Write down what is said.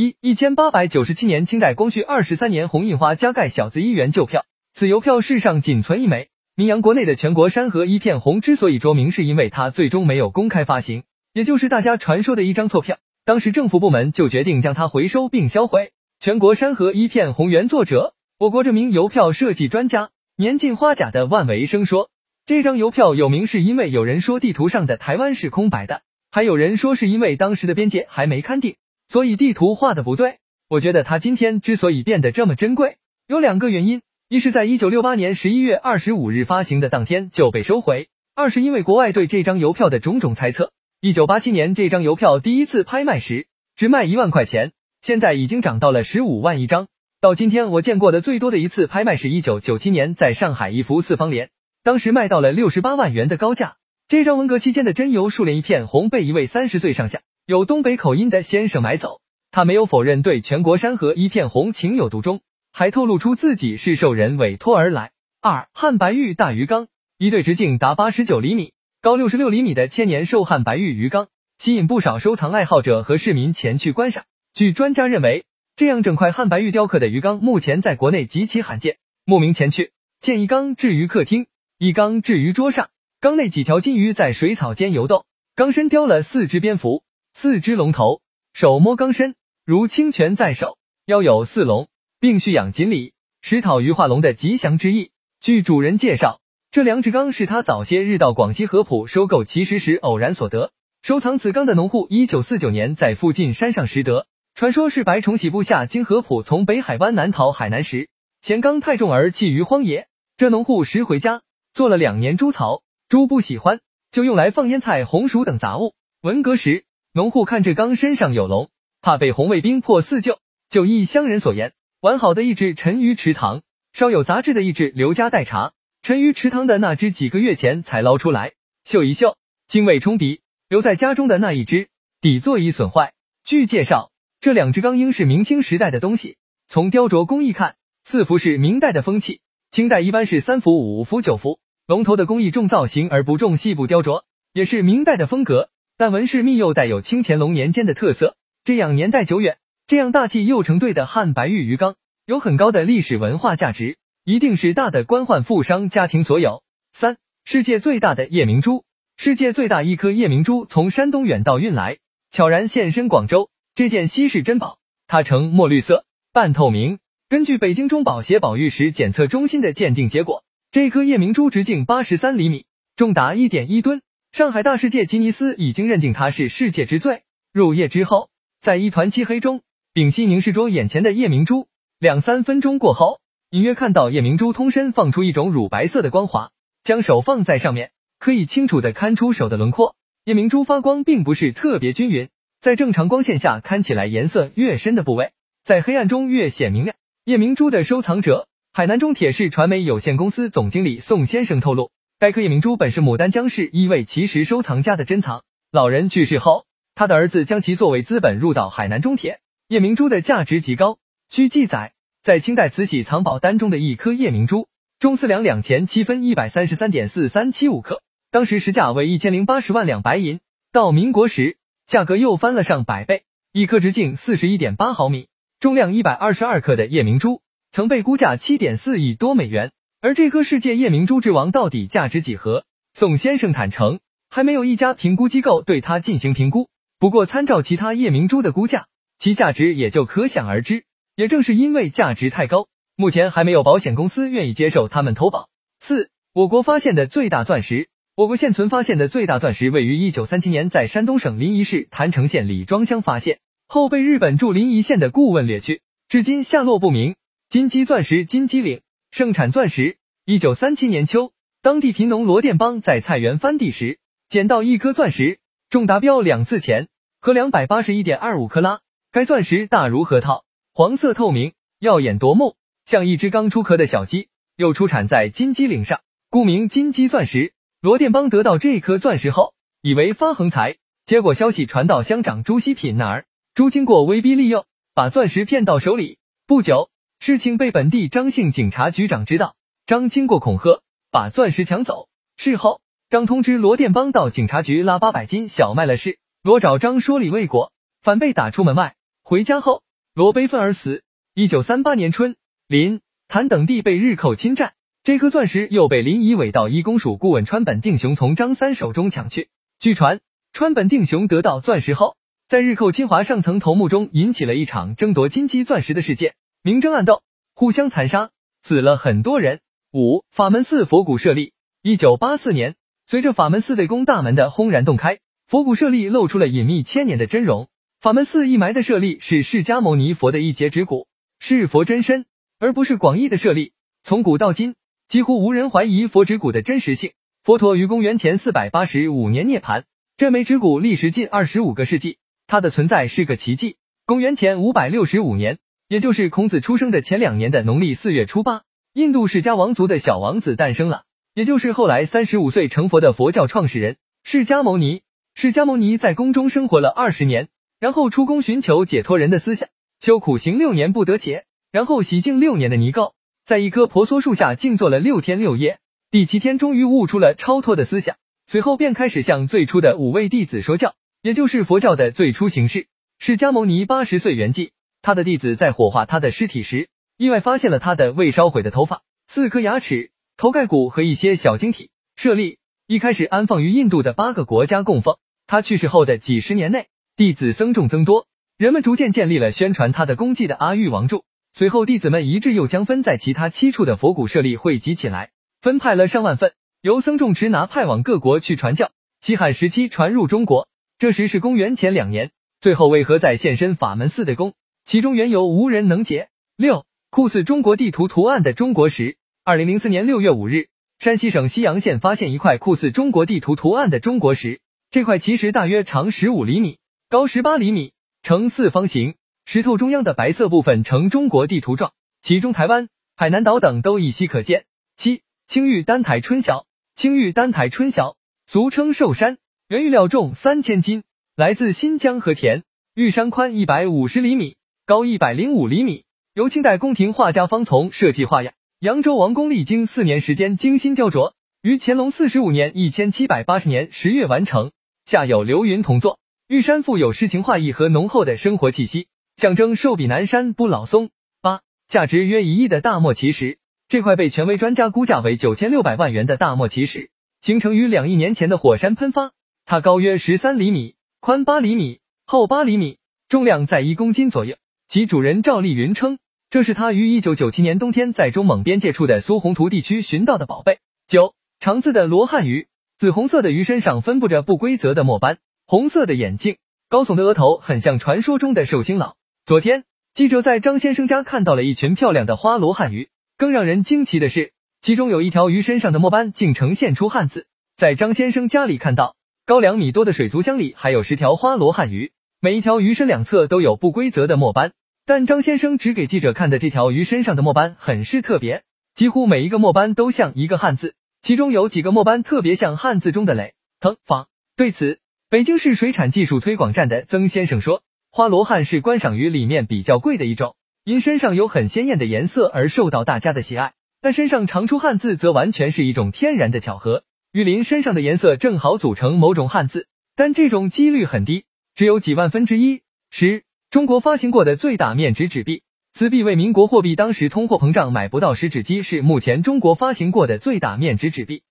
一一千八百九十七年清代光绪二十三年红印花加盖小字一元旧票，此邮票世上仅存一枚。名扬国内的全国山河一片红之所以着名，是因为它最终没有公开发行，也就是大家传说的一张错票。当时政府部门就决定将它回收并销毁。全国山河一片红原作者，我国这名邮票设计专家年近花甲的万维生说，这张邮票有名是因为有人说地图上的台湾是空白的，还有人说是因为当时的边界还没勘定。所以地图画的不对，我觉得它今天之所以变得这么珍贵，有两个原因：一是在一九六八年十一月二十五日发行的当天就被收回；二是因为国外对这张邮票的种种猜测。一九八七年这张邮票第一次拍卖时只卖一万块钱，现在已经涨到了十五万一张。到今天我见过的最多的一次拍卖是一九九七年在上海一幅四方联，当时卖到了六十八万元的高价。这张文革期间的真邮数联一片红被一位三十岁上下。有东北口音的先生买走，他没有否认对全国山河一片红情有独钟，还透露出自己是受人委托而来。二汉白玉大鱼缸，一对直径达八十九厘米、高六十六厘米的千年寿汉白玉鱼缸，吸引不少收藏爱好者和市民前去观赏。据专家认为，这样整块汉白玉雕刻的鱼缸目前在国内极其罕见。慕名前去，见一缸置于客厅，一缸置于桌上，缸内几条金鱼在水草间游动，缸身雕了四只蝙蝠。四只龙头，手摸缸身，如清泉在手，腰有四龙，并蓄养锦鲤，食讨鱼化龙的吉祥之意。据主人介绍，这两只缸是他早些日到广西合浦收购奇石时偶然所得。收藏此缸的农户，一九四九年在附近山上拾得，传说是白崇禧部下经合浦从北海湾南逃海南时，嫌缸太重而弃于荒野。这农户拾回家，做了两年猪槽，猪不喜欢，就用来放腌菜、红薯等杂物。文革时。农户看这缸身上有龙，怕被红卫兵破四旧，就依乡人所言，完好的一只沉于池塘，稍有杂质的一只留家待查。沉于池塘的那只几个月前才捞出来，嗅一嗅，精味冲鼻；留在家中的那一只，底座已损坏。据介绍，这两只缸应是明清时代的东西。从雕琢工艺看，四幅是明代的风气，清代一般是三幅、五幅、九幅。龙头的工艺重造型而不重细部雕琢，也是明代的风格。但纹饰密又带有清乾隆年间的特色，这样年代久远，这样大气又成对的汉白玉鱼缸，有很高的历史文化价值，一定是大的官宦富商家庭所有。三，世界最大的夜明珠，世界最大一颗夜明珠从山东远道运来，悄然现身广州，这件稀世珍宝，它呈墨绿色，半透明。根据北京中保协宝玉石检测中心的鉴定结果，这颗夜明珠直径八十三厘米，重达一点一吨。上海大世界吉尼斯已经认定它是世界之最。入夜之后，在一团漆黑中，屏息凝视着眼前的夜明珠，两三分钟过后，隐约看到夜明珠通身放出一种乳白色的光华。将手放在上面，可以清楚的看出手的轮廓。夜明珠发光并不是特别均匀，在正常光线下看起来颜色越深的部位，在黑暗中越显明亮。夜明珠的收藏者，海南中铁市传媒有限公司总经理宋先生透露。该颗夜明珠本是牡丹江市一位奇石收藏家的珍藏，老人去世后，他的儿子将其作为资本入到海南中铁。夜明珠的价值极高。据记载，在清代慈禧藏宝单中的一颗夜明珠，重四两两钱七分，一百三十三点四三七五克，当时实价为一千零八十万两白银。到民国时，价格又翻了上百倍。一颗直径四十一点八毫米，重量一百二十二克的夜明珠，曾被估价七点四亿多美元。而这颗世界夜明珠之王到底价值几何？宋先生坦诚，还没有一家评估机构对它进行评估。不过参照其他夜明珠的估价，其价值也就可想而知。也正是因为价值太高，目前还没有保险公司愿意接受他们投保。四，我国发现的最大钻石。我国现存发现的最大钻石位于一九三七年在山东省临沂市郯城县李庄乡发现，后被日本驻临沂县的顾问掠去，至今下落不明。金鸡钻石金鸡岭。盛产钻石。一九三七年秋，当地贫农罗店帮在菜园翻地时，捡到一颗钻石，重达标两次钱和两百八十一点二五克拉。该钻石大如核桃，黄色透明，耀眼夺目，像一只刚出壳的小鸡。又出产在金鸡岭上，故名金鸡钻石。罗店帮得到这颗钻石后，以为发横财，结果消息传到乡长朱锡品那儿，朱经过威逼利诱，把钻石骗到手里。不久。事情被本地张姓警察局长知道，张经过恐吓，把钻石抢走。事后，张通知罗店帮到警察局拉八百斤小麦了事，罗找张说理未果，反被打出门外。回家后，罗悲愤而死。一九三八年春，林、谭等地被日寇侵占，这颗钻石又被林以伪道一公署顾问川本定雄从张三手中抢去。据传，川本定雄得到钻石后，在日寇侵华上层头目中引起了一场争夺金鸡钻石的事件，明争暗斗，互相残杀，死了很多人。五法门寺佛骨设立。一九八四年，随着法门寺内宫大门的轰然洞开，佛骨舍利露出了隐秘千年的真容。法门寺一埋的舍利是释迦牟尼佛的一节指骨，是佛真身，而不是广义的舍利。从古到今，几乎无人怀疑佛指骨的真实性。佛陀于公元前四百八十五年涅槃，这枚指骨历时近二十五个世纪，它的存在是个奇迹。公元前五百六十五年，也就是孔子出生的前两年的农历四月初八，印度释迦王族的小王子诞生了。也就是后来三十五岁成佛的佛教创始人释迦牟尼。释迦牟尼在宫中生活了二十年，然后出宫寻求解脱人的思想，修苦行六年不得解，然后洗净六年的泥垢，在一棵婆娑树下静坐了六天六夜，第七天终于悟出了超脱的思想，随后便开始向最初的五位弟子说教，也就是佛教的最初形式。释迦牟尼八十岁圆寂，他的弟子在火化他的尸体时，意外发现了他的未烧毁的头发、四颗牙齿。头盖骨和一些小晶体舍利一开始安放于印度的八个国家供奉。他去世后的几十年内，弟子僧众增多，人们逐渐建立了宣传他的功绩的阿育王柱。随后，弟子们一致又将分在其他七处的佛骨舍利汇集起来，分派了上万份，由僧众持拿派往各国去传教。西汉时期传入中国，这时是公元前两年。最后为何在现身法门寺的宫？其中缘由无人能解。六酷似中国地图图案的中国石。二零零四年六月五日，山西省西阳县发现一块酷似中国地图图案的中国石。这块奇石大约长十五厘米，高十八厘米，呈四方形，石头中央的白色部分呈中国地图状，其中台湾、海南岛等都依稀可见。七青玉丹台春晓，青玉丹台春晓，俗称寿山，原玉料重三千斤，来自新疆和田。玉山宽一百五十厘米，高一百零五厘米，由清代宫廷画家方从设计画样。扬州王宫历经四年时间精心雕琢，于乾隆四十五年（一千七百八十年）十月完成。下有流云同作，玉山富有诗情画意和浓厚的生活气息，象征寿比南山不老松。八，价值约一亿的大漠奇石，这块被权威专家估价为九千六百万元的大漠奇石，形成于两亿年前的火山喷发。它高约十三厘米，宽八厘米，厚八厘米，重量在一公斤左右。其主人赵丽云称。这是他于一九九七年冬天在中蒙边界处的苏洪图地区寻到的宝贝。九长字的罗汉鱼，紫红色的鱼身上分布着不规则的墨斑，红色的眼睛，高耸的额头，很像传说中的寿星佬。昨天记者在张先生家看到了一群漂亮的花罗汉鱼，更让人惊奇的是，其中有一条鱼身上的墨斑竟呈现出汉字。在张先生家里看到，高两米多的水族箱里还有十条花罗汉鱼，每一条鱼身两侧都有不规则的墨斑。但张先生只给记者看的这条鱼身上的墨斑很是特别，几乎每一个墨斑都像一个汉字，其中有几个墨斑特别像汉字中的磊、腾、房。对此，北京市水产技术推广站的曾先生说，花罗汉是观赏鱼里面比较贵的一种，因身上有很鲜艳的颜色而受到大家的喜爱。但身上常出汉字则完全是一种天然的巧合，鱼鳞身上的颜色正好组成某种汉字，但这种几率很低，只有几万分之一。十。中国发行过的最大面值纸币，此币为民国货币，当时通货膨胀买不到食指机，是目前中国发行过的最大面值纸币。